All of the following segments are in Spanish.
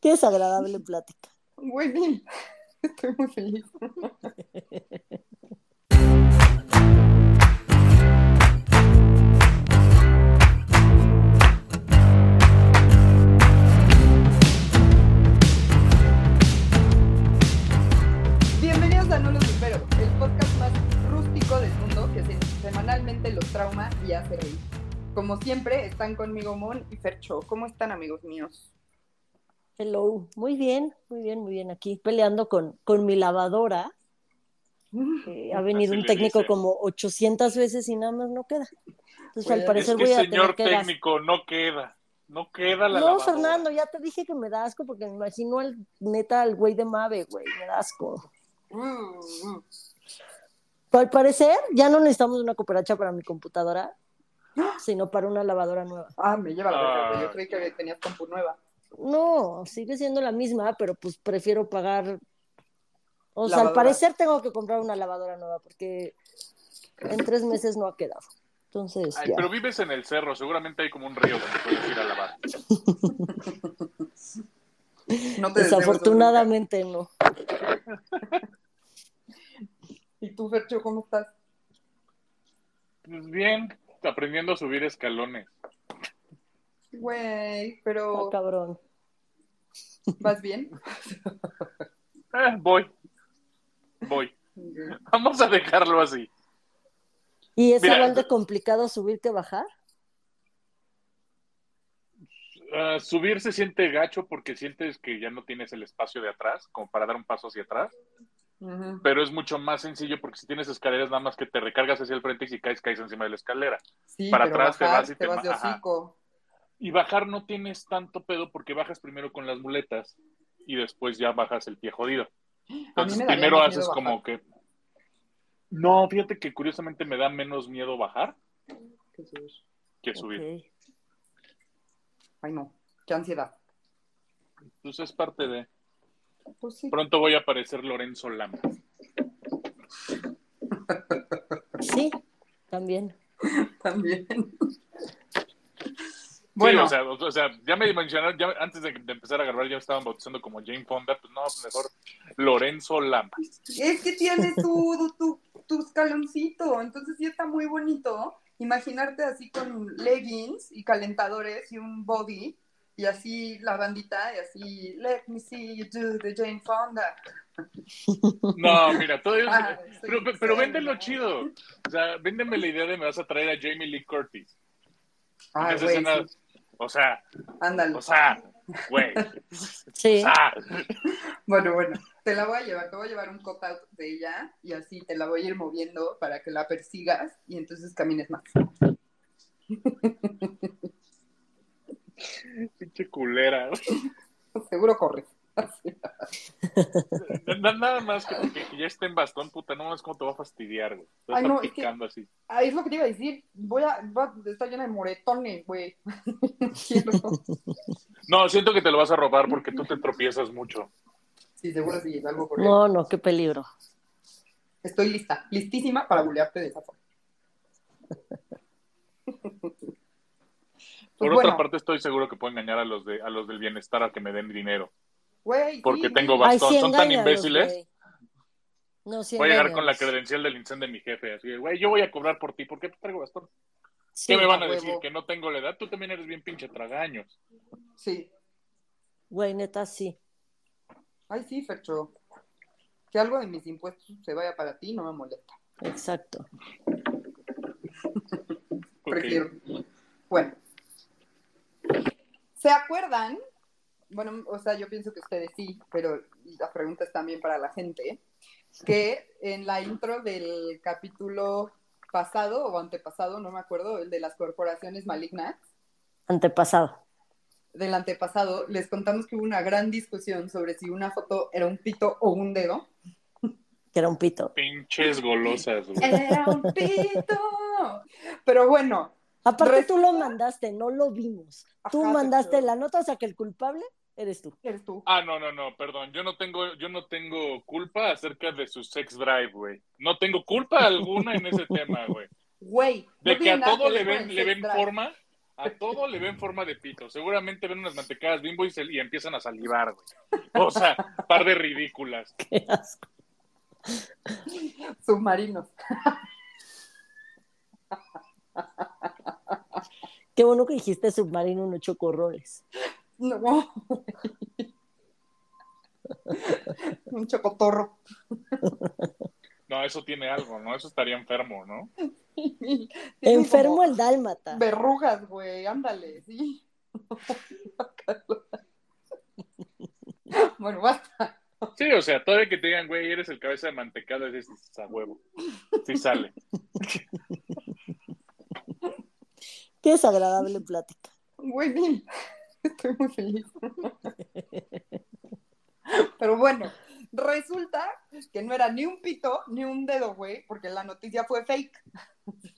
Qué desagradable plática. Muy bien. Estoy muy feliz. Bienvenidos a No los supero, el podcast más rústico del mundo que se- semanalmente los trauma y hace reír. Como siempre, están conmigo Mon y Fercho. ¿Cómo están, amigos míos? Hello. Muy bien, muy bien, muy bien. Aquí peleando con, con mi lavadora. Eh, ha venido Así un técnico como 800 veces y nada más no queda. Entonces, Pues, al parecer es que voy a señor tener que gas- técnico no queda. No queda la No, lavadora. Fernando, ya te dije que me da asco porque me imagino al neta al güey de Mave, güey. Me da asco. Mm, Al parecer, ya no necesitamos una cooperacha para mi computadora, sino para una lavadora nueva. Ah, me lleva la verga. Yo Ah. creí que tenías compu nueva. No, sigue siendo la misma, pero pues prefiero pagar. O sea, al parecer tengo que comprar una lavadora nueva porque en tres meses no ha quedado. Entonces, Ay, ya. pero vives en el cerro, seguramente hay como un río donde puedes ir a lavar. No te Desafortunadamente no. ¿Y tú, Fercho, cómo estás? Pues bien, aprendiendo a subir escalones. Güey, pero cabrón. ¿vas bien? Eh, voy. Voy. Vamos a dejarlo así. ¿Y es Mira, igual de complicado subir que bajar? Ah, subir se siente gacho porque sientes que ya no tienes el espacio de atrás, como para dar un paso hacia atrás. Pero es mucho más sencillo porque si tienes escaleras, nada más que te recargas hacia el frente y si caes, caes encima de la escalera. Sí, Para atrás te vas y te te vas de hocico. Y bajar no tienes tanto pedo porque bajas primero con las muletas y después ya bajas el pie jodido. Entonces primero haces como que... No, fíjate que curiosamente me da menos miedo bajar Qué subir. que subir. Ay, no, qué ansiedad. Entonces es parte de... Pues sí. Pronto voy a aparecer Lorenzo Lama. Sí, también. También. Bueno, o, sea, o sea, ya me mencionaron, ya antes de, de empezar a grabar ya me estaban bautizando como Jane Fonda, pues no, pues mejor Lorenzo Lama. Es que tienes tu, tu, tu escaloncito, entonces sí está muy bonito imaginarte así con leggings y calentadores y un body y así la bandita y así let me see you do the Jane Fonda. No, mira, todo eso... Ah, Pero, pero sí, véndelo chido. O sea, véndeme la idea de me vas a traer a Jamie Lee Curtis. Ay, Esa güey, sí. O sea, Ándale. o sea, güey. Sí. O sea, Bueno, bueno, te la voy a llevar, te voy a llevar un cut-out de ella y así te la voy a ir moviendo para que la persigas y entonces camines más. pinche culera. Seguro corre. Así. Na- Nada más que, que- que ya esté en bastón, puta, no más cómo te va a fastidiar, güey. Te Ay, no, es que- picando así. Ah, es lo que te iba a decir. Voy a, va, está llena de moretones, güey. No, siento que te lo vas a robar porque tú te tropiezas mucho. Sí, seguro sí, es algo por ahí. No, no, qué peligro. Estoy lista, listísima para bulearte de esa forma. Por Pues otra bueno, parte, estoy seguro que puedo engañar a los de a los del bienestar a que me den dinero. Güey, porque sí, tengo. Bastón, Ay, son tan imbéciles. güey. No, sí, Voy a llegar con la credencial del incen de mi jefe. Así, de, güey, yo voy a cobrar por ti. ¿Por qué te traigo bastón? Sí, ¿Qué me van a decir? huevo. ¿Que no tengo la edad? Tú también eres bien pinche tragaños. Sí. Güey, neta, sí. Ay, sí, Fercho. Que algo de mis impuestos se vaya para ti no me molesta. Exacto. Prefiero. Bueno. ¿Se acuerdan? Bueno, o sea, yo pienso que ustedes sí, pero la pregunta es también para la gente. Que en la intro del capítulo pasado o antepasado, no me acuerdo, el de las corporaciones malignas, Antepasado. del antepasado, les contamos que hubo una gran discusión sobre si una foto era un pito o un dedo. Que era un pito. Pinches golosas, güey. Era un pito. Pero bueno, Aparte, tú lo mandaste, no lo vimos. Tú Ajá, mandaste pero- la nota, o sea que el culpable eres tú. eres tú. Ah, no, no, no, perdón. Yo no tengo, yo no tengo culpa acerca de su sex drive, güey. No tengo culpa alguna en ese tema, güey. Güey. no De que a todo le ven, le ven drive. forma, A todo le ven forma de pito. Seguramente ven unas mantecadas bimbo y, se- y empiezan a salivar, güey. O sea, par de ridículas. Qué asco. Submarinos. Qué bueno que dijiste submarino, no chocorroles. No. Un chocotorro. No, eso tiene algo, ¿no? Eso estaría enfermo, ¿no? Enfermo el dálmata. Verrugas, güey, ándale, sí. bueno, basta. Sí, o sea, todavía que te digan, güey, eres el cabeza de mantecada, es a huevo. Sí sale. Qué desagradable plática. Muy bien. Estoy muy feliz. Pero bueno, resulta que no era ni un pito ni un dedo, güey, porque la noticia fue fake.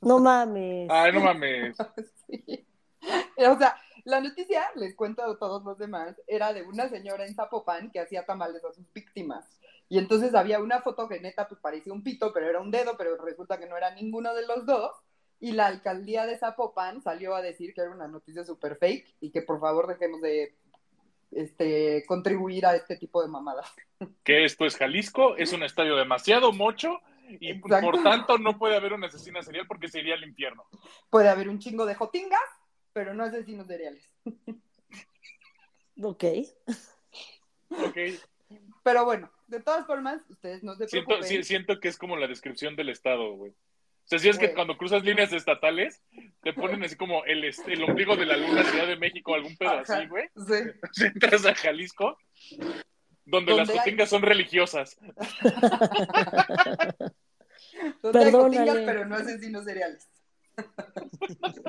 No mames. Ay, no mames. Sí. O sea, la noticia, les cuento a todos los demás, era de una señora en Zapopan que hacía tamales a sus víctimas. Y entonces había una foto que neta pues parecía un pito, pero era un dedo, pero resulta que no era ninguno de los dos. Y la alcaldía de Zapopan salió a decir que era una noticia súper fake y que por favor dejemos de este, contribuir a este tipo de mamadas. Que esto es Jalisco, es un estadio demasiado mocho y Exacto. por tanto no puede haber una asesina serial porque se iría al infierno. Puede haber un chingo de jotingas, pero no asesinos cereales. Ok. Ok. Pero bueno, de todas formas, ustedes no se preocupen. siento que es como la descripción del estado, güey. O sea, si es que cuando cruzas líneas estatales, te ponen así como el, est- el ombligo de la luna, Ciudad de México, algún pedo Ajá. así, güey. Sí. Entras a Jalisco, donde, las hay- jotingas son religiosas. Donde hay Perdónale. jotingas, pero no asesinos cereales.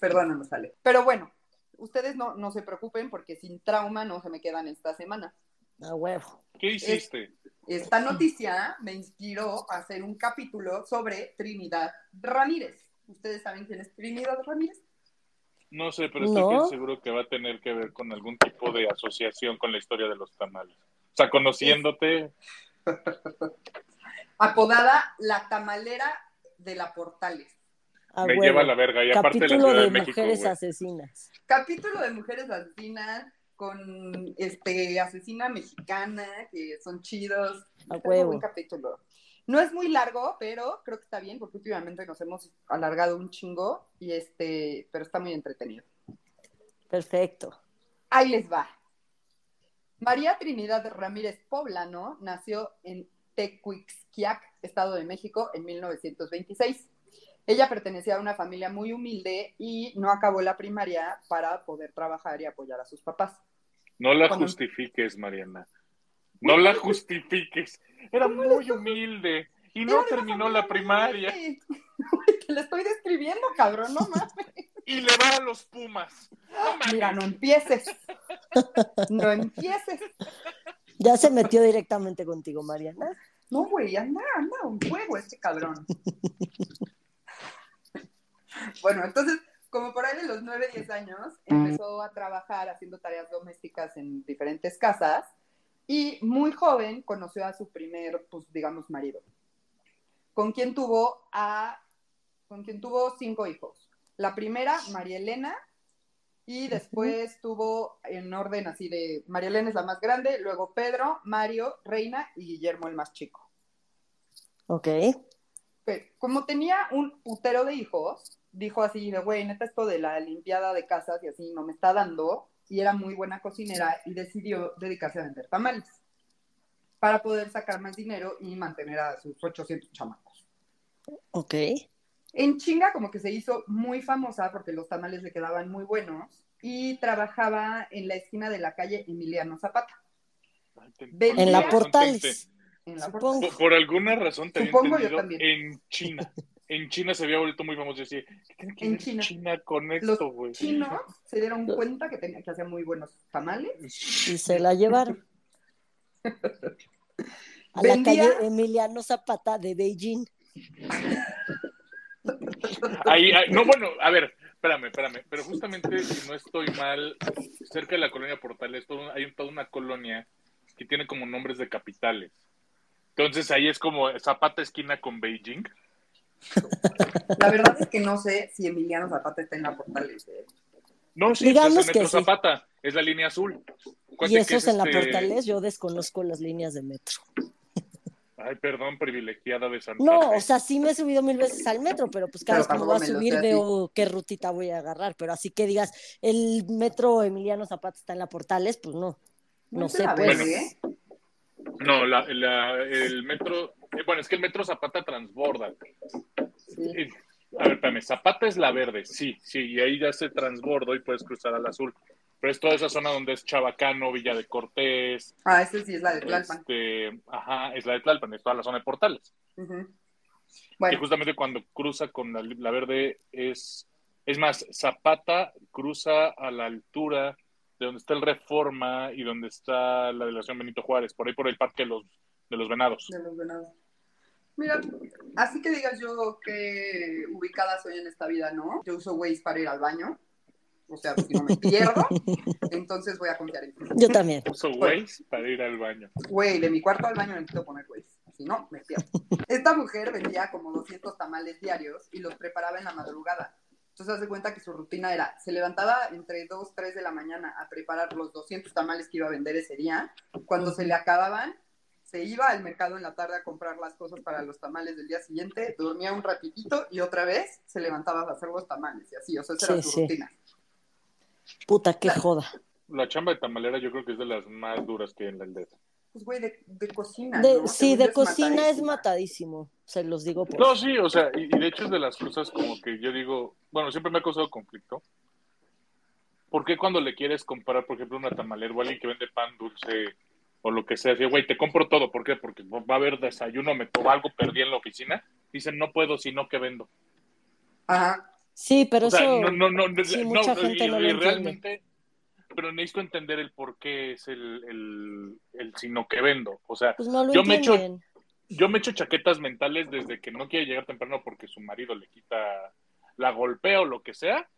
Perdónanos, Ale. Pero bueno, ustedes no, no se preocupen porque sin trauma no se me quedan esta semana. A huevo. ¿Qué hiciste? Esta noticia me inspiró a hacer un capítulo sobre Trinidad Ramírez. ¿Ustedes saben quién es Trinidad Ramírez? No sé, pero estoy No. seguro que va a tener que ver con algún tipo de asociación con la historia de los tamales. O sea, conociéndote, Apodada la tamalera de la Portales. Me lleva a la verga. Y aparte de la Capítulo Ciudad de, de, México, mujeres asesinas. Capítulo de mujeres asesinas con este asesina mexicana que son chidos. A huevo. buen capítulo. No es muy largo, pero creo que está bien porque últimamente nos hemos alargado un chingo y este, pero está muy entretenido. Perfecto. Ahí les va. María Trinidad Ramírez Poblano nació en Tecuixquiac, Estado de México, en 1926. Ella pertenecía a una familia muy humilde y no acabó la primaria para poder trabajar y apoyar a sus papás. No la Cuando- justifiques, Mariana. No la justifiques. Era muy humilde y no terminó la primaria. Te la estoy describiendo, cabrón, no mames. y le va a los Pumas. No mames. Mira, no empieces. No empieces. Ya se metió directamente contigo, Mariana. No, güey, anda, anda, un juego este cabrón. Bueno, entonces, como por ahí de los 9, 10 años, empezó a trabajar haciendo tareas domésticas en diferentes casas y muy joven conoció a su primer, pues, digamos, marido, con quien tuvo a, con quien tuvo cinco hijos. La primera, María Elena, y después tuvo en orden así de, María Elena es la más grande, luego Pedro, Mario, Reina y Guillermo el más chico. Ok. Ok, Como tenía un putero de hijos, dijo así de, güey, neta esto de la limpiada de casas y así no me está dando, y era muy buena cocinera y decidió dedicarse a vender tamales para poder sacar más dinero y mantener a sus 800 chamacos. Ok. En chinga como que se hizo muy famosa porque los tamales le quedaban muy buenos y trabajaba en la esquina de la calle Emiliano Zapata. En la la por alguna razón te- Portales. En la Supongo. Por, por alguna razón te había Supongo yo también. en China. En China se había vuelto muy famoso. Yo decía, ¿qué tiene que En ver China. China. con Los esto, güey? chinos se dieron cuenta que, tenía, que hacía muy buenos tamales. Y se la llevaron. A la Vendía- calle Emiliano Zapata de Beijing. Ahí, ahí- no, bueno, a ver, espérame, espérame, pero justamente si no estoy mal, cerca de la colonia Portales todo- hay toda una colonia que tiene como nombres de capitales. Entonces ahí es como Zapata esquina con Beijing. La verdad es que no sé si Emiliano Zapata está en la Portales. ¿eh? No, sí, Digamos pues es el que Metro sí. Zapata, es la línea azul. Y Acuérdate eso que es en la este- Portales, yo desconozco las líneas de metro. Ay, perdón, privilegiada de Santa No, Fe. o sea, sí me he subido mil veces al metro, pero pues cada Pero vez que me voy a subir veo qué rutita voy a agarrar. Pero así que digas, el metro Emiliano Zapata está en la Portales, pues no. No se sé, pues. ¿eh? No, la, la- el metro, bueno, es que el metro Zapata transborda. Sí. Eh, A ver, espérame, Zapata es la verde, sí, sí, y ahí ya se transbordo y puedes cruzar al azul. Pero es toda esa zona donde es Chabacano, Villa de Cortés, Ah, esa sí es la de Tlalpan. este, ajá, es la de Tlalpan, es toda la zona de Portales. Bueno, justamente cuando cruza con la, la verde es, es más, Zapata cruza a la altura de donde está el Reforma y donde está la delegación Benito Juárez, por ahí por el Parque de los, de los Venados. de los venados. Mira, así que digas yo que ubicada soy en esta vida, ¿no? Yo uso Waze para ir al baño. O sea, si no me pierdo, entonces voy a confiar en ti. Yo también. Uso Waze para ir al baño. Güey, de mi cuarto al baño necesito poner Waze. Si no, me pierdo. Esta mujer vendía como 200 tamales diarios y los preparaba en la madrugada. Entonces, hace cuenta que su rutina era, se levantaba entre 2, 3 de la mañana a preparar los 200 tamales que iba a vender ese día. Cuando se le acababan, se iba al mercado en la tarde a comprar las cosas para los tamales del día siguiente, dormía un ratitito y otra vez se levantaba a hacer los tamales y así, o sea, esa era Sí, su sí. rutina. Puta, qué joda. La chamba de tamalera yo creo que es de las más duras que hay en la aldea. Pues, güey, de, de cocina, De- ¿no? sí, de cocina es matadísimo. Se los digo por. No, sí, o sea, y, y de hecho es de las cosas como que yo digo, bueno, siempre me ha causado conflicto. ¿Por qué cuando le quieres comprar, por ejemplo, una tamalera o alguien que vende pan dulce o lo que sea, así, güey, te compro todo, ¿por qué? Porque va a haber desayuno, me o algo perdí en la oficina. Dicen, no puedo, sino que vendo. Ajá. Sí, pero o sea, eso. no, no, no, no, sí, no, mucha y- gente no y lo entiende. realmente, pero necesito entender el por qué es el, el, el sino que vendo. O sea, Pues no lo yo me echo- yo me echo chaquetas mentales desde que no quiere llegar temprano porque su marido le quita, la golpea o lo que sea,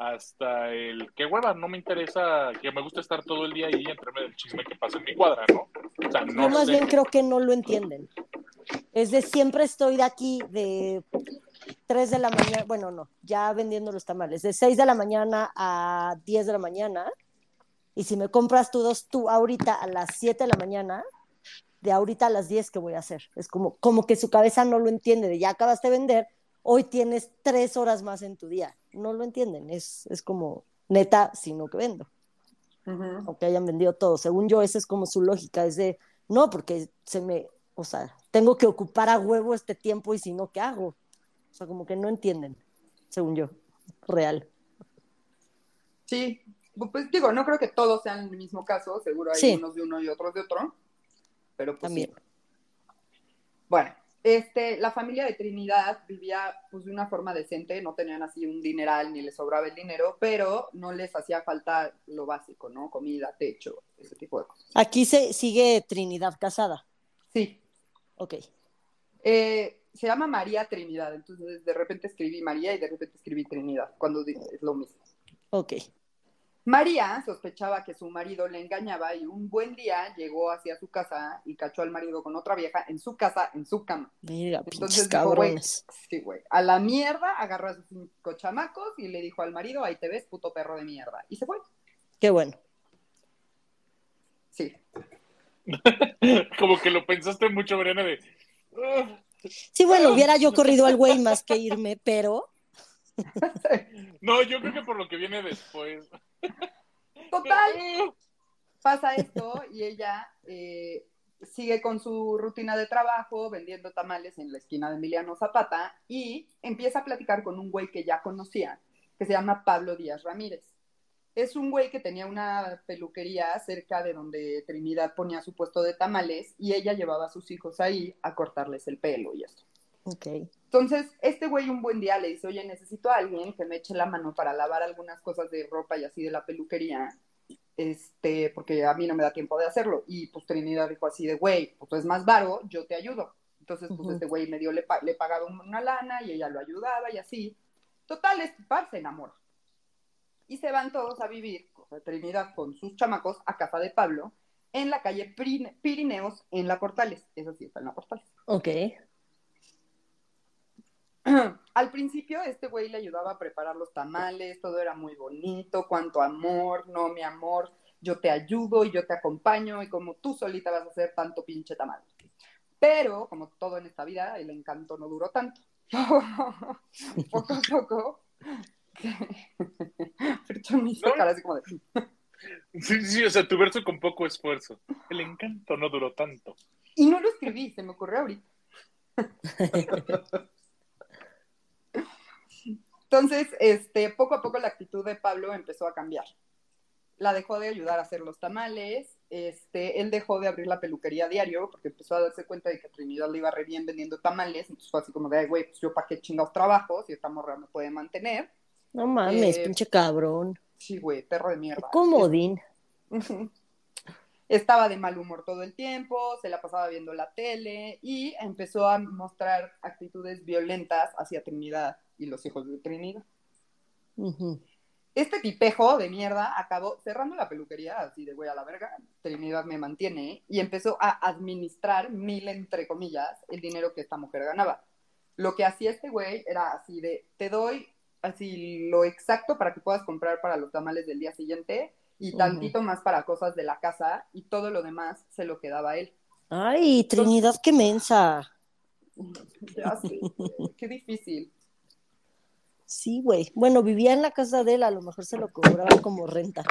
hasta el que hueva, no me interesa, que me gusta estar todo el día ahí entrarme del chisme que pasa en mi cuadra, ¿no? O sea, Yo no más sé. bien creo que no lo entienden. Es de siempre estoy de aquí de 3 de la mañana, bueno, no, ya vendiendo los tamales, de 6 de la mañana a 10 de la mañana. Y si me compras tú dos, tú ahorita a las 7 de la mañana, de ahorita a las 10, ¿qué voy a hacer? Es como, como que su cabeza no lo entiende, de ya acabaste de vender, hoy tienes tres horas más en tu día. No lo entienden, es, es como, neta, sino que vendo Ujú. aunque hayan vendido todo. Según yo, esa es como su lógica, es de, no, porque se me, o sea, tengo que ocupar a huevo este tiempo y si no, ¿qué hago? O sea, como que no entienden, según yo, real. Sí, pues digo, no creo que todos sean el mismo caso, seguro hay Sí. unos de uno y otros de otro, pero pues También. sí. Bueno, este, la familia de Trinidad vivía pues de una forma decente, no tenían así un dineral ni les sobraba el dinero, pero no les hacía falta lo básico, ¿no? Comida, techo, ese tipo de cosas. Aquí se sigue Trinidad casada. Sí, Ok. eh, se llama María Trinidad, entonces de repente escribí María y de repente escribí Trinidad, cuando es lo mismo. Ok. María sospechaba que su marido le engañaba y un buen día llegó hacia su casa y cachó al marido con otra vieja en su casa, en su cama. Mira, Entonces dijo, sí, güey, a la mierda agarró a sus cinco chamacos y le dijo al marido, ahí te ves, puto perro de mierda. Y se fue. Qué bueno. Sí. Como que lo pensaste mucho, Briana, de... "Ah". Sí, bueno, hubiera yo corrido al güey más que irme, pero No, yo creo que por lo que viene después. Total, pasa esto y ella eh, sigue con su rutina de trabajo vendiendo tamales en la esquina de Emiliano Zapata y empieza a platicar con un güey que ya conocía, que se llama Pablo Díaz Ramírez. Es un güey que tenía una peluquería cerca de donde Trinidad ponía su puesto de tamales y ella llevaba a sus hijos ahí a cortarles el pelo y eso. ok. Entonces, este güey un buen día le dice, oye, necesito a alguien que me eche la mano para lavar algunas cosas de ropa y así de la peluquería, este, porque a mí no me da tiempo de hacerlo. Y pues Trinidad dijo así de, güey, pues es más varo, yo te ayudo. Entonces, pues Ujú. este güey medio le, pa- le pagaba una lana y ella lo ayudaba y así. Total, este par se enamora. Y se van todos a vivir, Trinidad con sus chamacos, a casa de Pablo, en la calle Pirine- Pirineos, en la Portales. Eso sí, está en la Portales. Ok. al principio este güey le ayudaba a preparar los tamales, todo era muy bonito, cuánto amor, no, mi amor, yo te ayudo y yo te acompaño y como tú solita vas a hacer tanto pinche tamal. Pero, como todo en esta vida, el encanto no duró tanto. poco a poco. Pero me hizo ¿No? cara así como de... Sí, sí, o sea, tu verso con poco esfuerzo. El encanto no duró tanto. Y no lo escribí, se me ocurrió ahorita. Entonces, este, poco a poco la actitud de Pablo empezó a cambiar. La dejó de ayudar a hacer los tamales, este, él dejó de abrir la peluquería a diario porque empezó a darse cuenta de que Trinidad le iba re bien vendiendo tamales, entonces fue así como de, "Ay, güey, pues yo para qué chingados trabajo si esta morra me puede mantener. No mames, Eh, pinche cabrón. Sí, güey, perro de mierda. comodín. Ujú. Estaba de mal humor todo el tiempo, se la pasaba viendo la tele y empezó a mostrar actitudes violentas hacia Trinidad y los hijos de Trinidad. Ujú. Este tipejo de mierda acabó cerrando la peluquería, así de güey a la verga, Trinidad me mantiene, y empezó a administrar, mil entre comillas, el dinero que esta mujer ganaba. Lo que hacía este güey era así de, te doy así lo exacto para que puedas comprar para los tamales del día siguiente y tantito más para cosas de la casa y todo lo demás se lo quedaba a él. Ay, Trinidad, qué mensa. Ya sé, qué difícil. Sí, güey. Bueno, vivía en la casa de él, a lo mejor se lo cobraba como renta.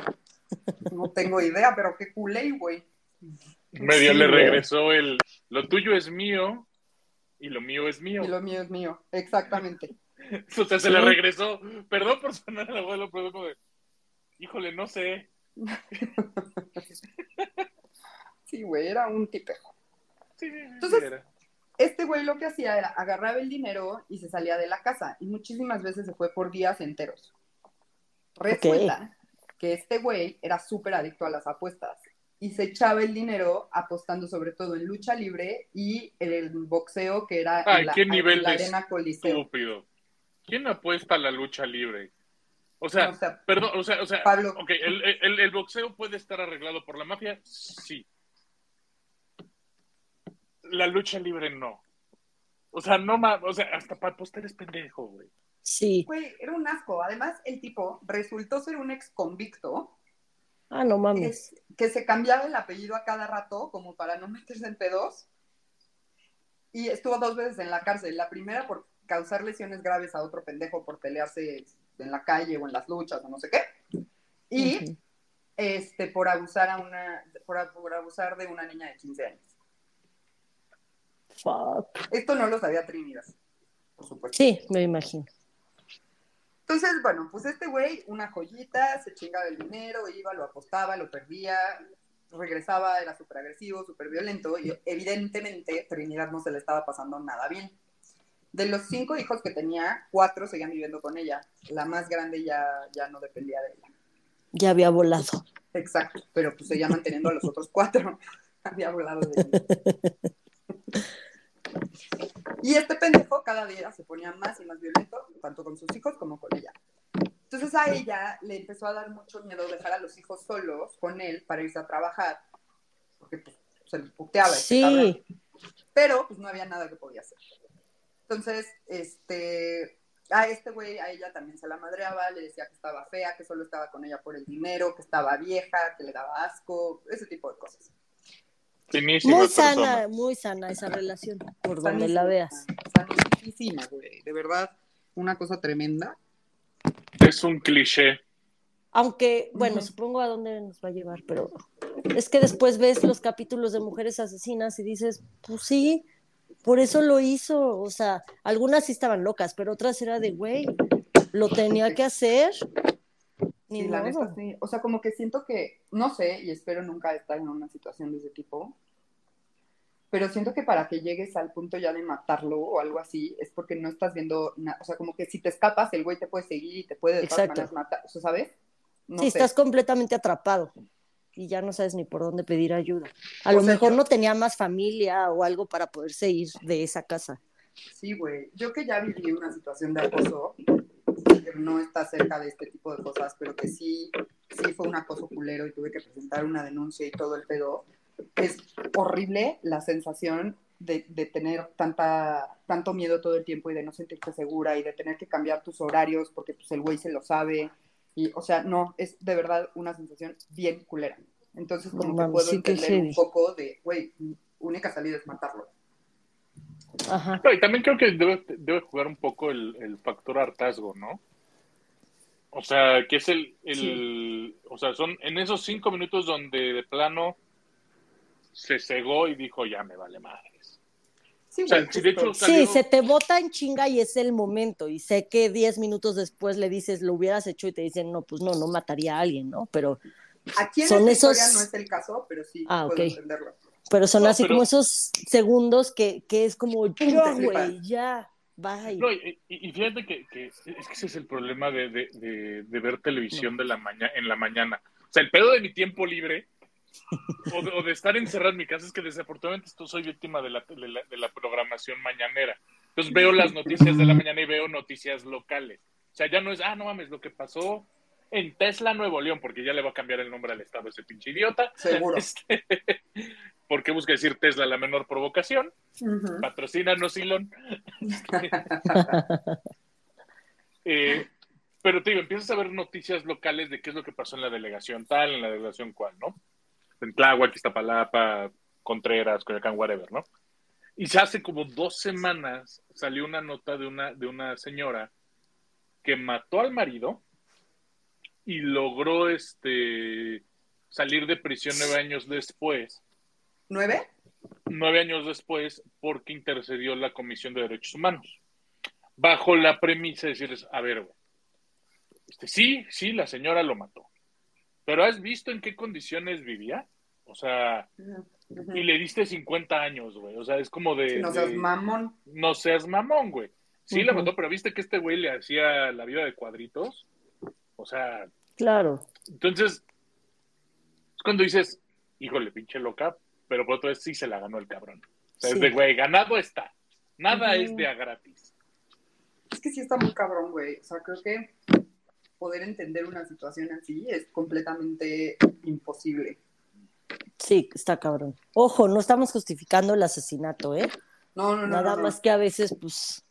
No tengo idea, pero qué culé, güey. Medio Sí, le güey. regresó el, lo tuyo es mío y lo mío es mío. Y lo mío es mío, exactamente. O sea, se Sí. le regresó. Perdón por sonar al abuelo, pero como de, híjole, no sé. Sí, güey, era un tipejo. Sí, sí, sí, Entonces- era. Este güey lo que hacía era agarraba el dinero y se salía de la casa y muchísimas veces se fue por días enteros. Resulta que este güey era súper adicto a las apuestas y se echaba el dinero apostando sobre todo en lucha libre y en el boxeo que era Ay, en la, ¿qué nivel en la de arena coliseo. Estúpido. ¿Quién apuesta a la lucha libre? O sea, O sea, perdón, o sea, o sea, Pablo. ok, el, el- el boxeo puede estar arreglado por la mafia, sí. La lucha libre no. O sea, no más, o sea, hasta para es pendejo, güey. Sí. Güey, era un asco. Además, el tipo resultó ser un ex convicto Ah, no mames. es que se cambiaba el apellido a cada rato como para no meterse en pedos. Y estuvo dos veces en la cárcel. La primera por causar lesiones graves a otro pendejo por pelearse en la calle o en las luchas o no sé qué. Y este por abusar a una por, por abusar de una niña de 15 años. Fuck. Esto no lo sabía Trinidad, por supuesto. Sí, me imagino. Entonces, bueno, pues este güey, una joyita, se chingaba el dinero, iba, lo apostaba, lo perdía, regresaba, era súper agresivo, súper violento, y evidentemente Trinidad no se le estaba pasando nada bien. De los cinco hijos que tenía, cuatro seguían viviendo con ella. La más grande ya, ya no dependía de ella. Ya había volado. Exacto, pero pues seguía manteniendo a los otros cuatro. Había volado de ella. Y este pendejo cada día se ponía más y más violento, tanto con sus hijos como con ella. Entonces a ella le empezó a dar mucho miedo dejar a los hijos solos con él para irse a trabajar, porque pues, se les puteaba. Sí. Pero pues no había nada que podía hacer. Entonces, este, a este güey, a ella también se la madreaba, le decía que estaba fea, que solo estaba con ella por el dinero, que estaba vieja, que le daba asco, ese tipo de cosas. Finísima Muy persona. sana, muy sana esa relación, por donde la veas. Sanísima, güey, de verdad, una cosa tremenda. Es un cliché. Aunque, bueno, supongo a dónde nos va a llevar, pero es que después ves los capítulos de mujeres asesinas y dices, pues sí, por eso lo hizo. O sea, algunas sí estaban locas, pero otras era de, güey, lo tenía que hacer. Ni Sí, la neta, sí. O sea, como que siento que, no sé, y espero nunca estar en una situación de ese tipo, pero siento que para que llegues al punto ya de matarlo o algo así, es porque no estás viendo, o sea, como que si te escapas, el güey te puede seguir y te puede de todas matar, o sea, ¿sabes? No sí, sé. estás completamente atrapado y ya no sabes ni por dónde pedir ayuda. A O lo sea, mejor yo- no tenía más familia o algo para poderse ir de esa casa. Sí, güey. Yo que ya viví una situación de acoso, que no está cerca de este tipo de cosas, pero que sí, sí fue un acoso culero y tuve que presentar una denuncia y todo el pedo. Es horrible la sensación de, de tener tanta, tanto miedo todo el tiempo y de no sentirte segura y de tener que cambiar tus horarios porque pues el güey se lo sabe. Y, o sea, no, es de verdad una sensación bien culera. Entonces, como No que puedo sí que entender un poco de, güey, única salida es matarlo. Ajá. No, y también creo que debe, debe jugar un poco el, el factor hartazgo, ¿no? O sea, que es el, el o sea, son en esos cinco minutos donde de plano se cegó y dijo, ya me vale madres. Sí, O sea, güey, si de justo. hecho salió- Sí, se te bota en chinga y es el momento. Y sé que 10 minutos después le dices, lo hubieras hecho y te dicen, no, pues no, no mataría a alguien, ¿no? Pero, Aquí en son esta esos- historia no es el caso, pero sí Ah, puedo ok. entenderlo. pero son No, así pero- como esos segundos que, que es como, flipas. güey, ya, bye. No, y, y- y fíjate que, que es que ese es el problema de, de- de- de ver televisión de la maña, en la mañana. O sea, el pedo de mi tiempo libre o de, o de estar encerrado en mi casa es que desafortunadamente esto soy víctima de la, de la, de la programación mañanera. Entonces veo las noticias de la mañana y veo noticias locales. O sea, ya no es, ah, no mames, lo que pasó en Tesla, Nuevo León, porque ya le va a cambiar el nombre al estado ese pinche idiota. Seguro. Este, porque busca decir Tesla la menor provocación. Ujú. Patrocínanos, Elon. Eh, pero te digo, empiezas a ver noticias locales de qué es lo que pasó en la delegación tal, en la delegación cual, ¿no? En Tláhuac, Iztapalapa, Contreras, Coyoacán, whatever, ¿no? Y ya hace como dos semanas salió una nota de una, de una señora que mató al marido y logró este salir de prisión nueve años después, ¿Nueve? nueve años después, porque intercedió la Comisión de Derechos Humanos. Bajo la premisa de decirles, a ver, güey, este, sí, sí, la señora lo mató. Pero ¿has visto en qué condiciones vivía? O sea, y le diste 50 años, güey. O sea, es como de... No seas de- mamón. no seas mamón, güey. Sí, la mató, pero ¿viste que este güey le hacía la vida de cuadritos? O sea, Claro. entonces, es cuando dices, híjole, pinche loca, pero por otra vez sí se la ganó el cabrón. O sea, Sí. es de, güey, ganado está. Nada es de a gratis. Es que sí está muy cabrón, güey. O sea, creo que poder entender una situación así es completamente imposible. Sí, está cabrón. Ojo, no estamos justificando el asesinato, ¿eh? No, no, no. Nada no, no. más que a veces, pues,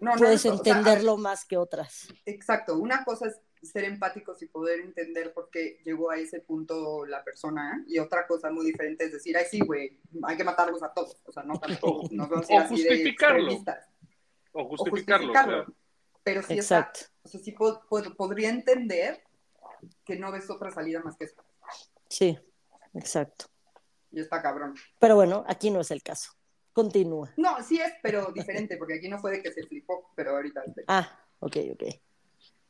No, no, puedes no, o sea, entenderlo más que otras. Exacto, una cosa es ser empáticos y poder entender por qué llegó a ese punto la persona y otra cosa muy diferente es decir, ay sí, güey, hay que matarlos a todos, o sea, no tanto, no vamos a ir O justificarlo. O justificarlo. o justificarlo, pero sí está, Exacto. o sea, sí po- po- podría entender que no ves otra salida más que esa, Sí, exacto. y está cabrón. Pero bueno, aquí no es el caso. Continúa. No, sí es, pero diferente, porque aquí no fue de que se flipó, pero ahorita... Ah, ok, ok.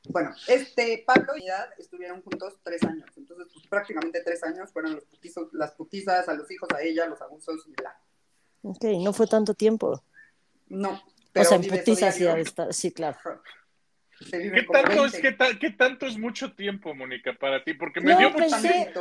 Bueno, este, Pablo y Edad estuvieron juntos tres años, entonces pues, prácticamente tres años fueron los putizos, las putizas a los hijos, a ella, los abusos y bla. Ok, no fue tanto tiempo. No, o pero sea, en vive eso putiza sí, sí, claro. ¿Qué tanto, es, 20. qué, ta- qué tanto es mucho tiempo, Mónica, para ti? Porque me No, dio pensé-.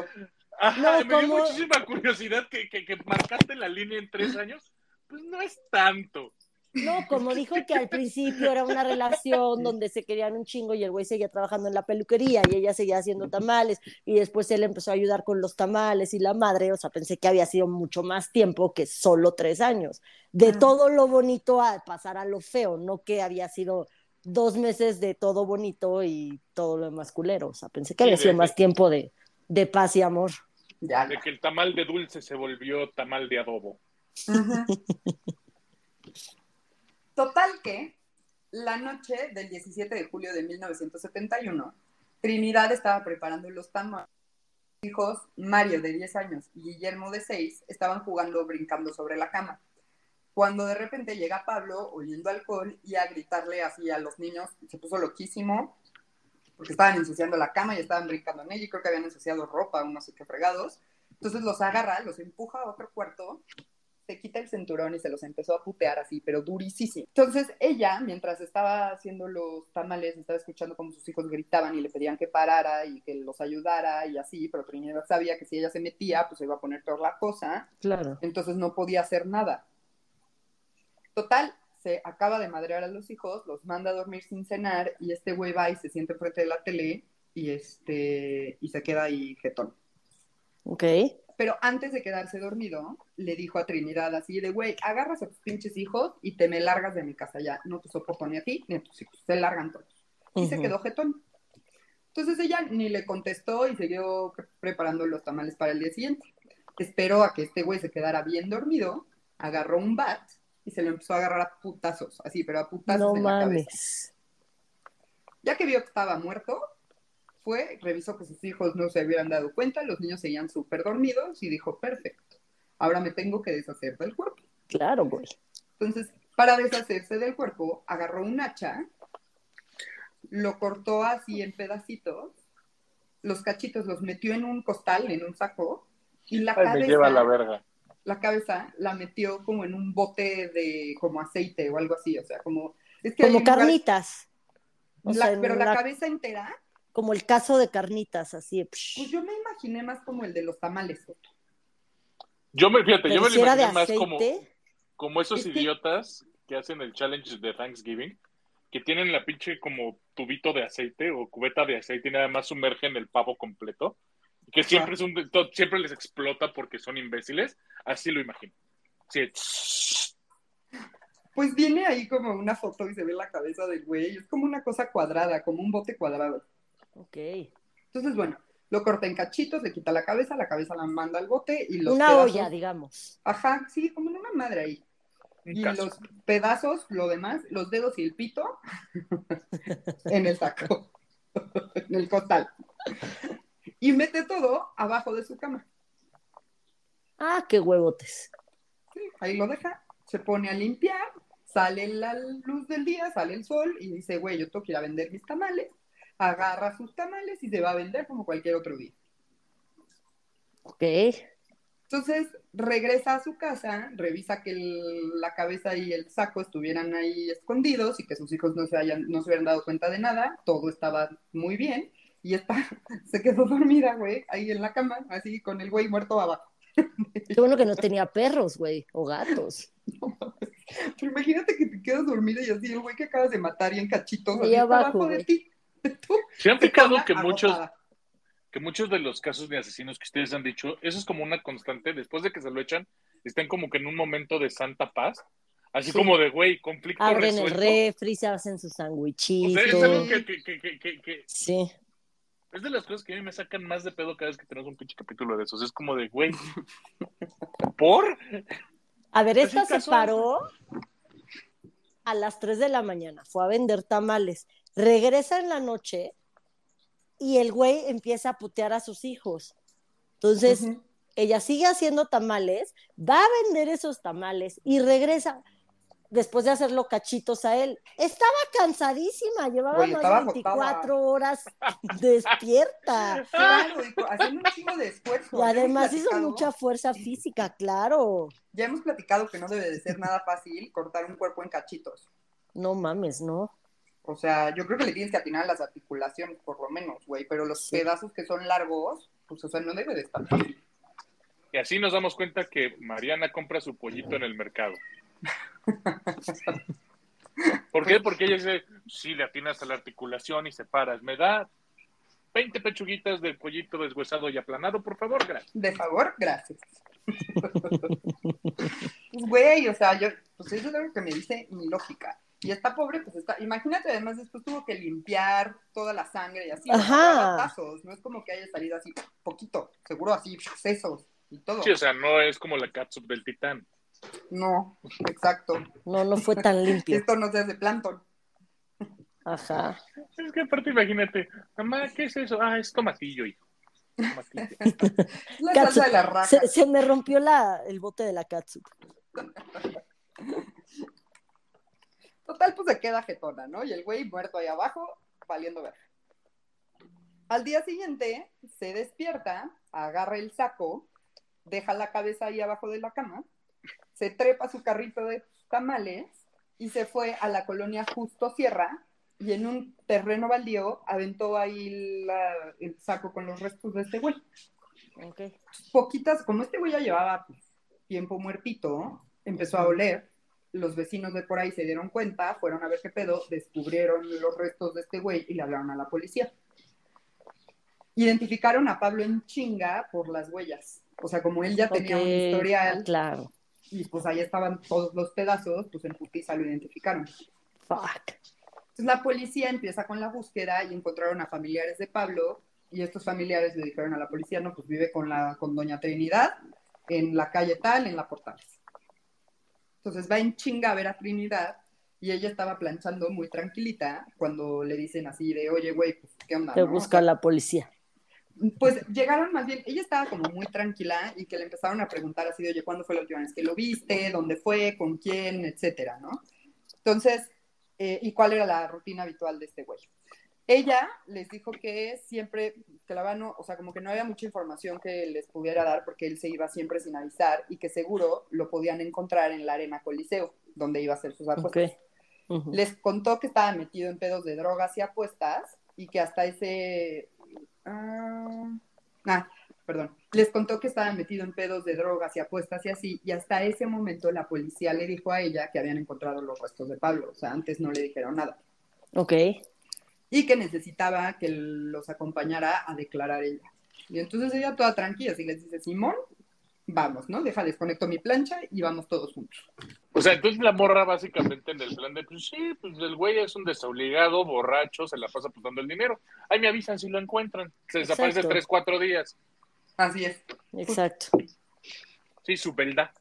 Ajá, No, me dio como- muchísima curiosidad que, que, que marcaste la línea en tres años. Pues no es tanto. No, como dijo que al principio era una relación donde se querían un chingo y el güey seguía trabajando en la peluquería y ella seguía haciendo tamales y después él empezó a ayudar con los tamales y la madre, o sea, pensé que había sido mucho más tiempo que solo tres años. De Ah. todo lo bonito a pasar a lo feo, no que había sido dos meses de todo bonito y todo lo demás culero, o sea, pensé que había sido más tiempo de, de paz y amor. Ya. De que el tamal de dulce se volvió tamal de adobo. Ujú. Total que la noche del 17 de julio de 1971, Trinidad estaba preparando los tamales. Hijos, Mario de 10 años y Guillermo de 6, estaban jugando brincando sobre la cama. Cuando de repente llega Pablo oliendo alcohol y a gritarle así a los niños, se puso loquísimo porque estaban ensuciando la cama y estaban brincando en ella y creo que habían ensuciado ropa, no sé qué fregados. Entonces los agarra, los empuja a otro cuarto se quita el cinturón y se los empezó a putear así, pero durísimo. Entonces ella, mientras estaba haciendo los tamales, estaba escuchando como sus hijos gritaban y le pedían que parara y que los ayudara y así, pero Trinidad sabía que si ella se metía, pues se iba a poner peor la cosa, Claro. entonces no podía hacer nada. Total, se acaba de madrear a los hijos, los manda a dormir sin cenar y este güey va y se siente enfrente de la tele y, este, y se queda ahí jetón. Ok. Pero antes de quedarse dormido, le dijo a Trinidad así de, güey, agarras a tus pinches hijos y te me largas de mi casa ya. No te soporto ni a ti ni a tus hijos. Se largan todos. Y se Ujú. quedó jetón. Entonces ella ni le contestó y siguió pre- preparando los tamales para el día siguiente. Esperó a que este güey se quedara bien dormido, agarró un bat y se lo empezó a agarrar a putazos, así, pero a putazos No en la cabeza. mames. Ya que vio que estaba muerto, fue, revisó que sus hijos no se habían dado cuenta, los niños seguían súper dormidos y dijo, perfecto, ahora me tengo que deshacer del cuerpo. Claro, güey. Entonces, para deshacerse del cuerpo, agarró un hacha, lo cortó así en pedacitos, los cachitos los metió en un costal, en un saco, y la Ay, me cabeza, lleva a la verga. la cabeza la metió como en un bote de como aceite o algo así, o sea, como... Es que hay Como lugar- carnitas. O sea, pero la cabeza entera como el caso de carnitas, así. psh. Pues yo me imaginé más como el de los tamales. Yo me, fíjate, yo me si lo era de imaginé más como, aceite. como esos idiotas que hacen el challenge de Thanksgiving, que tienen la pinche como tubito de aceite o cubeta de aceite y nada más sumergen el pavo completo, que siempre, es un, siempre les explota porque son imbéciles, así lo imagino. Sí, Pues viene ahí como una foto y se ve la cabeza del güey. Es como una cosa cuadrada, como un bote cuadrado. Ok. Entonces, bueno, lo corta en cachitos, le quita la cabeza, la cabeza la manda al bote y los Una pedazos- olla, digamos. Ajá, sí, como en una madre ahí. Y caso. los pedazos, lo demás, los dedos y el pito en el saco, en el costal. Y mete todo abajo de su cama. Ah, qué huevotes. Sí, ahí lo deja, se pone a limpiar, sale la luz del día, sale el sol y dice, güey, yo tengo que ir a vender mis tamales. Agarra sus tamales y se va a vender como cualquier otro día. Ok. Entonces regresa a su casa, revisa que el- la cabeza y el saco estuvieran ahí escondidos y que sus hijos no se, hayan, no se hubieran dado cuenta de nada, todo estaba muy bien. Y esta se quedó dormida, güey, ahí en la cama, así con el güey muerto abajo. Qué bueno que no tenía perros, güey, o gatos. Pero imagínate que te quedas dormida y así el güey que acabas de matar y en cachitos así está abajo, abajo de ti. Tú, ¿Se han fijado que muchos, agotada. que muchos de los casos de asesinos que ustedes han dicho, eso es como una constante, después de que se lo echan, están como que en un momento de santa paz, así Sí. como de, güey, conflicto Abren el resuelto. refri, se hacen sus O sea, sandwichitos. es algo que, que- que- que- que- que- Sí. es de las cosas que a mí me sacan más de pedo cada vez que tenemos un pinche capítulo de esos. Es como de, güey, ¿por? A ver, esta se paró a las 3 de la mañana, fue a vender tamales, regresa en la noche y el güey empieza a putear a sus hijos. Entonces, ella sigue haciendo tamales, va a vender esos tamales y regresa después de hacerlo cachitos a él. Estaba cansadísima, llevaba Güey, más de 24 agotada. horas despierta. Claro, haciendo un chingo de esfuerzo. Y además hizo mucha fuerza física, claro. Ya hemos platicado que no debe de ser nada fácil cortar un cuerpo en cachitos. No mames, ¿no? O sea, yo creo que le tienes que atinar a las articulaciones, por lo menos, güey. Pero los Sí. pedazos que son largos, pues, o sea, no debe de estar fácil. Y así nos damos cuenta que Mariana compra su pollito en el mercado. ¿Por qué? Porque ella dice, sí, le atinas a la articulación y separas. ¿Me da 20 pechuguitas de pollito deshuesado y aplanado, por favor? Gracias. De favor, gracias. pues, güey, o sea, yo, pues eso es algo que me dice mi lógica. Y está pobre, pues está, imagínate, además después tuvo que limpiar toda la sangre y así. Ajá. tazos, no es como que haya salido así poquito, seguro así, sesos y todo. Sí, o sea, no es como la catsup del titán. No, exacto. No, no fue tan limpio. Esto no se hace plancton. Ajá. Es que aparte, imagínate, mamá, ¿qué es eso? Ah, es tomatillo, hijo. Tomatillo. Es la salsa de la raja. Se, se me rompió la, el bote de la catsup. Total, pues se queda jetona, ¿no? Y el güey muerto ahí abajo, valiendo ver. Al día siguiente, se despierta, agarra el saco, deja la cabeza ahí abajo de la cama, se trepa su carrito de tamales y se fue a la colonia Justo Sierra y en un terreno baldío aventó ahí la- el saco con los restos de este güey. Ok. Poquitas, como este güey ya llevaba pues, tiempo muertito, empezó a oler, los vecinos de por ahí se dieron cuenta, fueron a ver qué pedo, descubrieron los restos de este güey y le hablaron a la policía. Identificaron a Pablo en chinga por las huellas. O sea, como él ya tenía un historial Claro. y pues ahí estaban todos los pedazos, pues en putiza lo identificaron. Fuck. Entonces la policía empieza con la búsqueda y encontraron a familiares de Pablo y estos familiares le dijeron a la policía, no, pues vive con, la, con doña Trinidad en la calle tal, en la Portales. Entonces va en chinga a ver a Trinidad y ella estaba planchando muy tranquilita cuando le dicen así de, oye, güey, pues, ¿qué onda? Te no? O busca sea, la policía. pues llegaron más bien, ella estaba como muy tranquila y que le empezaron a preguntar así de, oye, ¿cuándo fue la última vez que lo viste? ¿Dónde fue? ¿Con quién? Etcétera, ¿no? Entonces, eh, ¿y cuál era la rutina habitual de este güey? Ella les dijo que siempre, que la no, o sea, como que no había mucha información que les pudiera dar porque él se iba siempre sin avisar y que seguro lo podían encontrar en la arena Coliseo, donde iba a hacer sus apuestas. Les contó que estaba metido en pedos de drogas y apuestas y que hasta ese... ah, ah, perdón. Les contó que estaba metido en pedos de drogas y apuestas y así, y hasta ese momento la policía le dijo a ella que habían encontrado los restos de Pablo, o sea, antes no le dijeron nada, Ok. Y que necesitaba que los acompañara a declarar ella. Y entonces ella toda tranquila, así les dice, Simón, vamos, ¿no? Deja, desconecto mi plancha y vamos todos juntos. O sea, entonces la morra básicamente en el plan de, pues sí, pues el güey es un desobligado, borracho, se la pasa apuntando el dinero. Ahí me avisan si lo encuentran. Se desaparece Exacto. tres, cuatro días. Así es. Exacto. Sí, su verdad.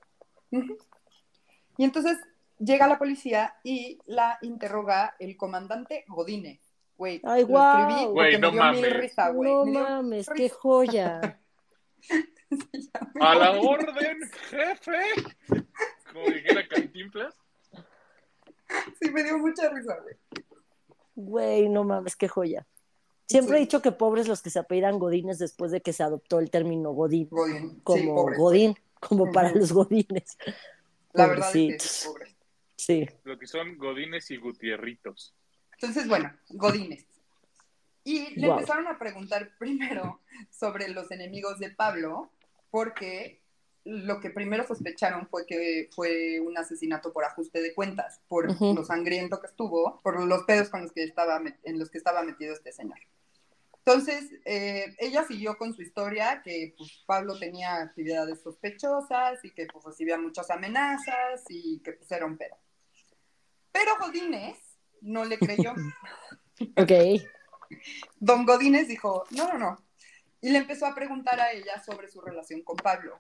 Y entonces llega la policía y la interroga el comandante Godine. Güey, Ay, lo guau. escribí Güey, me no dio mil mames. risa, güey. no Me dio mames, risa. qué joya. A la orden, jefe. Como dijera Cantinflas. Sí, me dio mucha risa, güey. Güey, no mames, qué joya. Siempre he dicho que pobres los que se apellidan Godines después de que se adoptó el término Godín, Godín. Como. Godín, como para los Godines. La verdad es que pobre. Sí. Lo que son Godines y Gutierritos. Entonces, bueno, Godines. Y le Guau. empezaron a preguntar primero sobre los enemigos de Pablo, porque lo que primero sospecharon fue que fue un asesinato por ajuste de cuentas, por Ujú. lo sangriento que estuvo, por los pedos con los que estaba, met- en los que estaba metido este señor. Entonces, eh, ella siguió con su historia, que pues, Pablo tenía actividades sospechosas y que pues, recibía muchas amenazas y que pues, era un pedo. Pero Godínez no le creyó. Ok. Don Godínez dijo, no, no, no. Y le empezó a preguntar a ella sobre su relación con Pablo.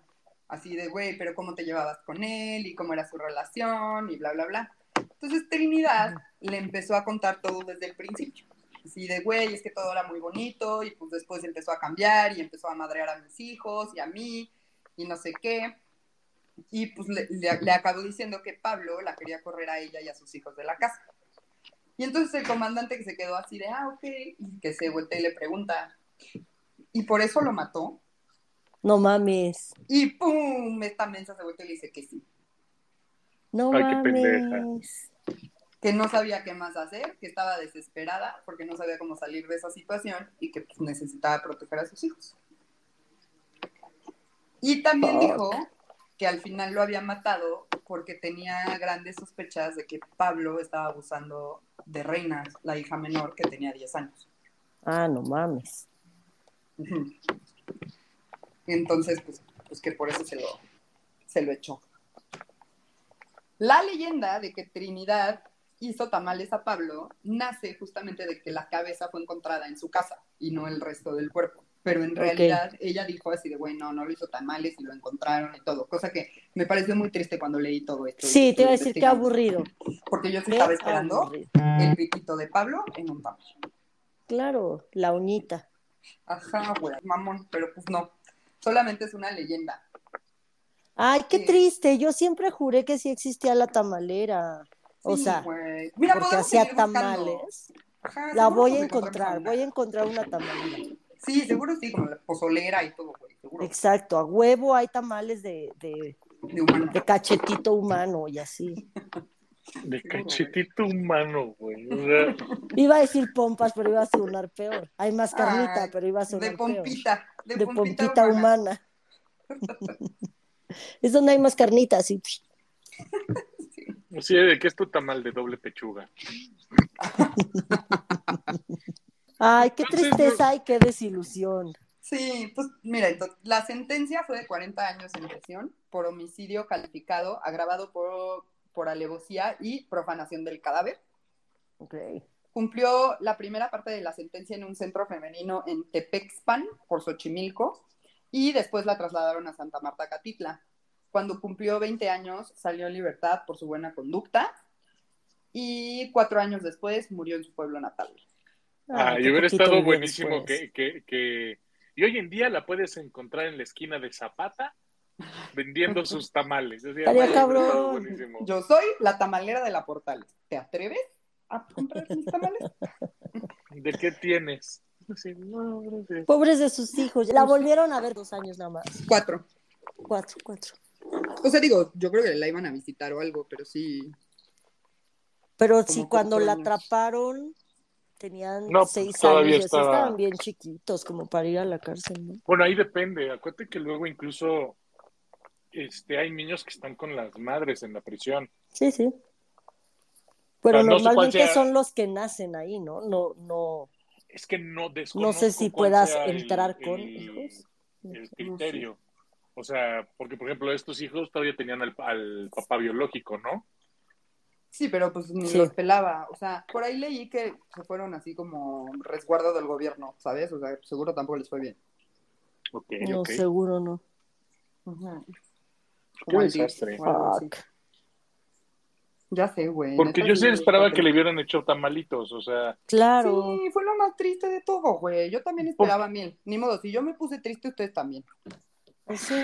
Así de, güey, pero ¿cómo te llevabas con él? ¿Y cómo era su relación? Y bla, bla, bla. Entonces Trinidad le empezó a contar todo desde el principio. Así de, güey, es que todo era muy bonito y pues después empezó a cambiar y empezó a madrear a mis hijos y a mí y no sé qué. Y pues le, le, le acabó diciendo que Pablo la quería correr a ella y a sus hijos de la casa. Y entonces el comandante que se quedó así de, ah, ok, y que se voltea y le pregunta, ¿y por eso lo mató? No mames. Y ¡pum! Esta mensa se voltea y le dice que sí, No Ay, qué pendeja. mames. que no sabía qué más hacer, que estaba desesperada porque no sabía cómo salir de esa situación y que pues, necesitaba proteger a sus hijos. Y también Fuck. dijo que al final lo había matado porque tenía grandes sospechas de que Pablo estaba abusando de Reina, la hija menor que tenía 10 años. Ah, no mames. Entonces, pues, pues que por eso se lo, se lo echó. La leyenda de que Trinidad hizo tamales a Pablo nace justamente de que la cabeza fue encontrada en su casa y no el resto del cuerpo. Pero en realidad ella dijo así de, bueno, no lo hizo tamales y lo encontraron y todo. Cosa que me pareció muy triste cuando leí todo esto. Sí, te iba a decir, investigando. aburrido. Porque yo sí estaba esperando aburrido. el piquito de Pablo en un tamal. Claro, la uñita. Ajá, güey, mamón, pero pues no. Solamente es una leyenda. Ay, qué Sí. triste. Yo siempre juré que sí existía la tamalera. O Sí, sea. Mira, porque hacía tamales. Ajá, La voy a encontrar, voy a encontrar una tamalera. Sí, seguro sí, como la pozolera y todo, güey. Seguro. Exacto, a huevo hay tamales de, de, De humano. de cachetito humano y así. De cachetito humano, güey. O sea, Iba a decir pompas, pero iba a sonar peor. Hay más carnita, Ay, pero iba a sonar De peor. pompita. De, De pompita, pompita humana. humana. es donde hay más carnita, así. sí, ¿de qué es tu tamal de doble pechuga? Ay, qué Entonces, tristeza y qué desilusión. Sí, pues mira, entonces, la sentencia fue de 40 años en prisión por homicidio calificado, agravado por, por alevosía y profanación del cadáver. Ok. Cumplió la primera parte de la sentencia en un centro femenino en Tepexpan, por Xochimilco, y después la trasladaron a Santa Marta, Catitla. Cuando cumplió 20 años, salió en libertad por su buena conducta y cuatro años después murió en su pueblo natal. Ah, qué y hubiera estado buenísimo que, que, que... Y hoy en día la puedes encontrar en la esquina de Zapata vendiendo sus tamales. O sea, Estaría cabrón. buenísimo. Yo soy la tamalera de la Portales. ¿Te atreves a comprar mis tamales? ¿De qué tienes? Sí, no, gracias. Pobres de sus hijos. La volvieron a ver dos años nada más. Cuatro. Cuatro, cuatro. O sea, digo, yo creo que la iban a visitar o algo, pero sí. Pero sí, cuando la años. atraparon, tenían No, pues, seis todavía años. y así estaba- Estaban bien chiquitos como para ir a la cárcel, ¿no? Bueno, ahí depende. Acuérdate que luego incluso este, hay niños que están con las madres en la prisión. Sí, sí. Pero normalmente sea- son los que nacen ahí, ¿no? No, no. Es que no No sé si puedas el- entrar con el- hijos. el criterio. O sea, porque por ejemplo estos hijos todavía tenían al, al papá biológico, ¿no? Sí, pero pues ni Sí. los pelaba. O sea, por ahí leí que se fueron así como resguardo del gobierno, ¿sabes? O sea, seguro tampoco les fue bien. Ok, No, ok. seguro no. Ujú. Qué desastre. Ya sé, güey. Porque yo sí esperaba que le hubieran hecho tamalitos, o sea, Claro. Sí, fue lo más triste de todo, güey. Yo también esperaba miel. Ni modo, si yo me puse triste, ustedes también. Pues sí.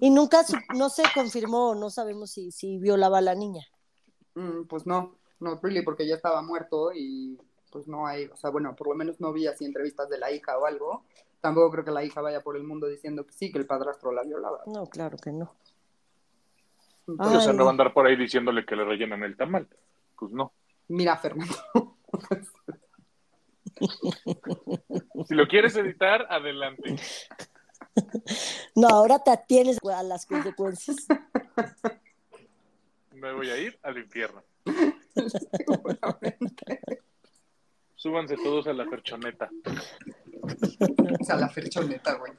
Y nunca, su- no se confirmó, no sabemos si, si violaba a la niña. Mm, pues no, no, really, porque ya estaba muerto y pues no hay, o sea, bueno, por lo menos no vi así entrevistas de la hija o algo. Tampoco creo que la hija vaya por el mundo diciendo que sí, que el padrastro la violaba. No, claro que no. Entonces, o sea, Ay. no va a andar por ahí diciéndole que le rellenan el tamal. Pues no. Mira, Fernando. Si lo quieres editar, adelante. No, ahora te atienes a las consecuencias. Me voy a ir al infierno. Seguramente. Súbanse todos a la perchoneta. O sea, la ferchoneta, güey.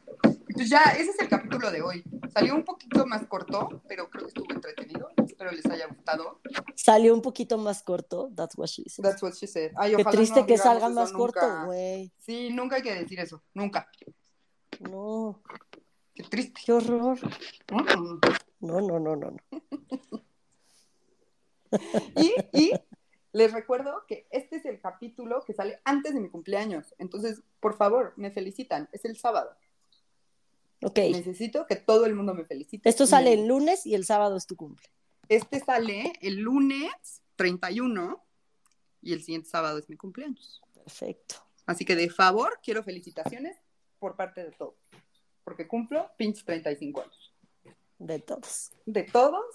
Pues ya, ese es el capítulo de hoy. Salió un poquito más corto, pero creo que estuvo entretenido. Espero les haya gustado. Salió un poquito más corto, that's what she said. That's what she said. Ay, Qué ojalá triste no que digamos salga eso más nunca. corto, güey. Sí, nunca hay que decir eso. Nunca. No, Qué triste. qué horror. Mm. No, no, no, no. no. Y, y les recuerdo que este es el capítulo que sale antes de mi cumpleaños. Entonces, por favor, me felicitan. Es el sábado. Ok, Necesito que todo el mundo me felicite. esto sale el lunes y el sábado es tu cumple. Este sale el lunes 31 y el siguiente sábado es mi cumpleaños. Perfecto. Así que de favor, quiero felicitaciones por parte de todos. Porque cumplo pinches 35 años. De todos. De todos,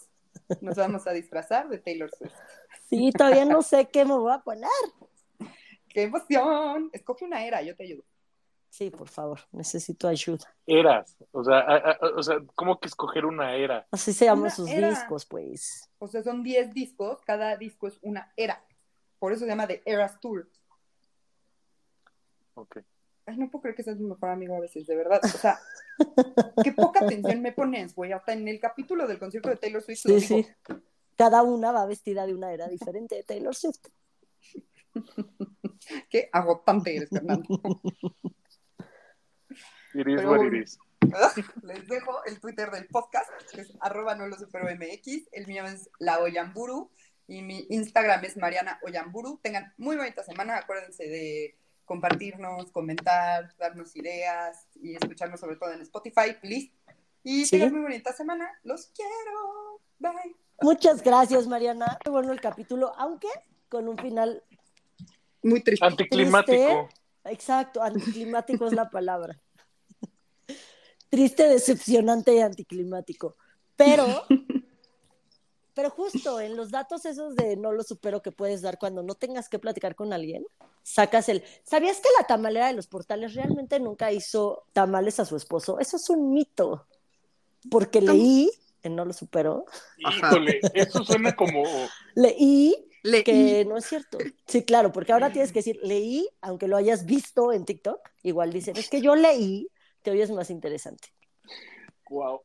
nos vamos a disfrazar de Taylor Swift. Sí, todavía no sé qué me voy a poner. ¡Qué emoción! Escoge una era, yo te ayudo. Sí, por favor, necesito ayuda. Eras. O sea, a- a- o sea, ¿cómo que escoger una era? Así se llaman Una sus era. discos, pues. O sea, son 10 discos, cada disco es una era. Por eso se llama The Eras Tour. Ok. Ay, no puedo creer que seas mi mejor amigo a veces, de verdad. O sea, qué poca atención me pones, güey. Hasta en el capítulo del concierto de Taylor Swift lo Sí, digo. sí. Cada una va vestida de una era diferente de Taylor Swift. Qué agotante eres, Fernando. Iris, Pero what bueno. it is. Les dejo el Twitter del podcast, que es arroba no lo supero MX. El mío es la Oyamburu y mi Instagram es Mariana Oyamburu. Tengan muy bonita semana. Acuérdense de compartirnos, comentar, darnos ideas y escucharnos sobre todo en Spotify, please. Y Sí. tengan muy bonita semana. Los quiero. Bye. Muchas gracias, Mariana. Qué bueno el capítulo, aunque con un final Muy triste. Anticlimático. exacto, anticlimático es la palabra. Triste, decepcionante y anticlimático. Pero, pero justo en los datos esos de no lo supero que puedes dar cuando no tengas que platicar con alguien, sacas el. ¿Sabías que la tamalera de los portales realmente nunca hizo tamales a su esposo? Eso es un mito. Porque leí, en no lo supero. Híjole, eso suena como. leí Leí. que no es cierto. Sí, claro, porque ahora tienes que decir leí, aunque lo hayas visto en TikTok, igual dicen, es que yo leí, te oyes más interesante. Wow.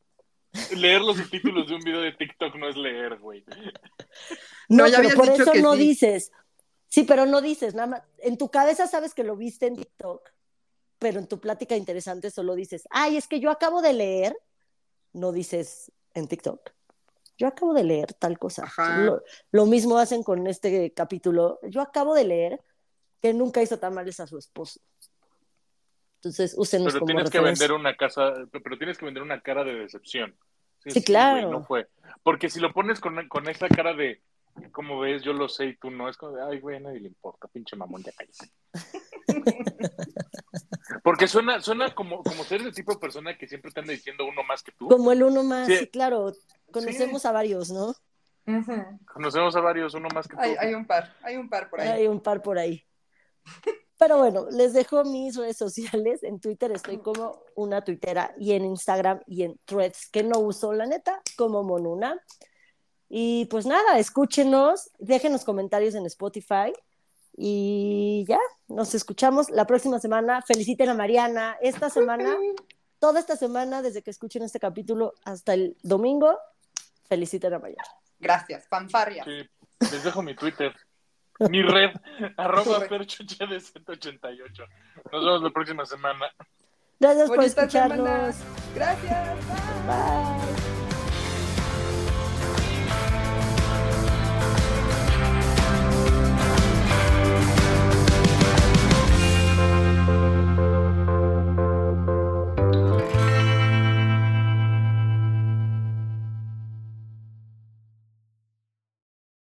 Leer los subtítulos de un video de TikTok no es leer, güey. No, No, ya pero por dicho eso que no sí. dices. Sí, pero no dices, nada más. En tu cabeza sabes que lo viste en TikTok, pero en tu plática interesante solo dices, ay, es que yo acabo de leer, no dices en TikTok. Yo acabo de leer tal cosa. Lo mismo hacen con este capítulo. Yo acabo de leer que nunca hizo tamales a su esposo. Entonces, úsenos Pero como tienes que vender una casa, pero tienes que vender una cara de decepción. Sí, claro. güey, no fue. Porque si lo pones con, con esa cara de, como ves, yo lo sé y tú no, es como de, ay, güey, a nadie le importa, pinche mamón, ya cállate. Porque suena, suena como, como ser ese tipo de persona que siempre te anda diciendo uno más que tú. Como el uno más, Sí. sí, claro. Conocemos a varios, ¿no? Conocemos a varios, uno más que tú. hay, hay un par, hay un par por ahí. Hay un par por ahí. Pero bueno, les dejo mis redes sociales. En Twitter estoy como una tuitera y en Instagram y en Threads, que no uso, la neta, como Monuna. Y pues nada, escúchenos, déjenos comentarios en Spotify y ya, nos escuchamos la próxima semana. Feliciten a Mariana. Esta semana, toda esta semana, desde que escuchen este capítulo hasta el domingo, feliciten a Mariana. Gracias, fanfarria. Sí, les dejo mi Twitter. Mi red, arroba red. perchucha de 188. Nos vemos la próxima semana. Gracias por escucharnos. semana. Gracias. bye. Bye.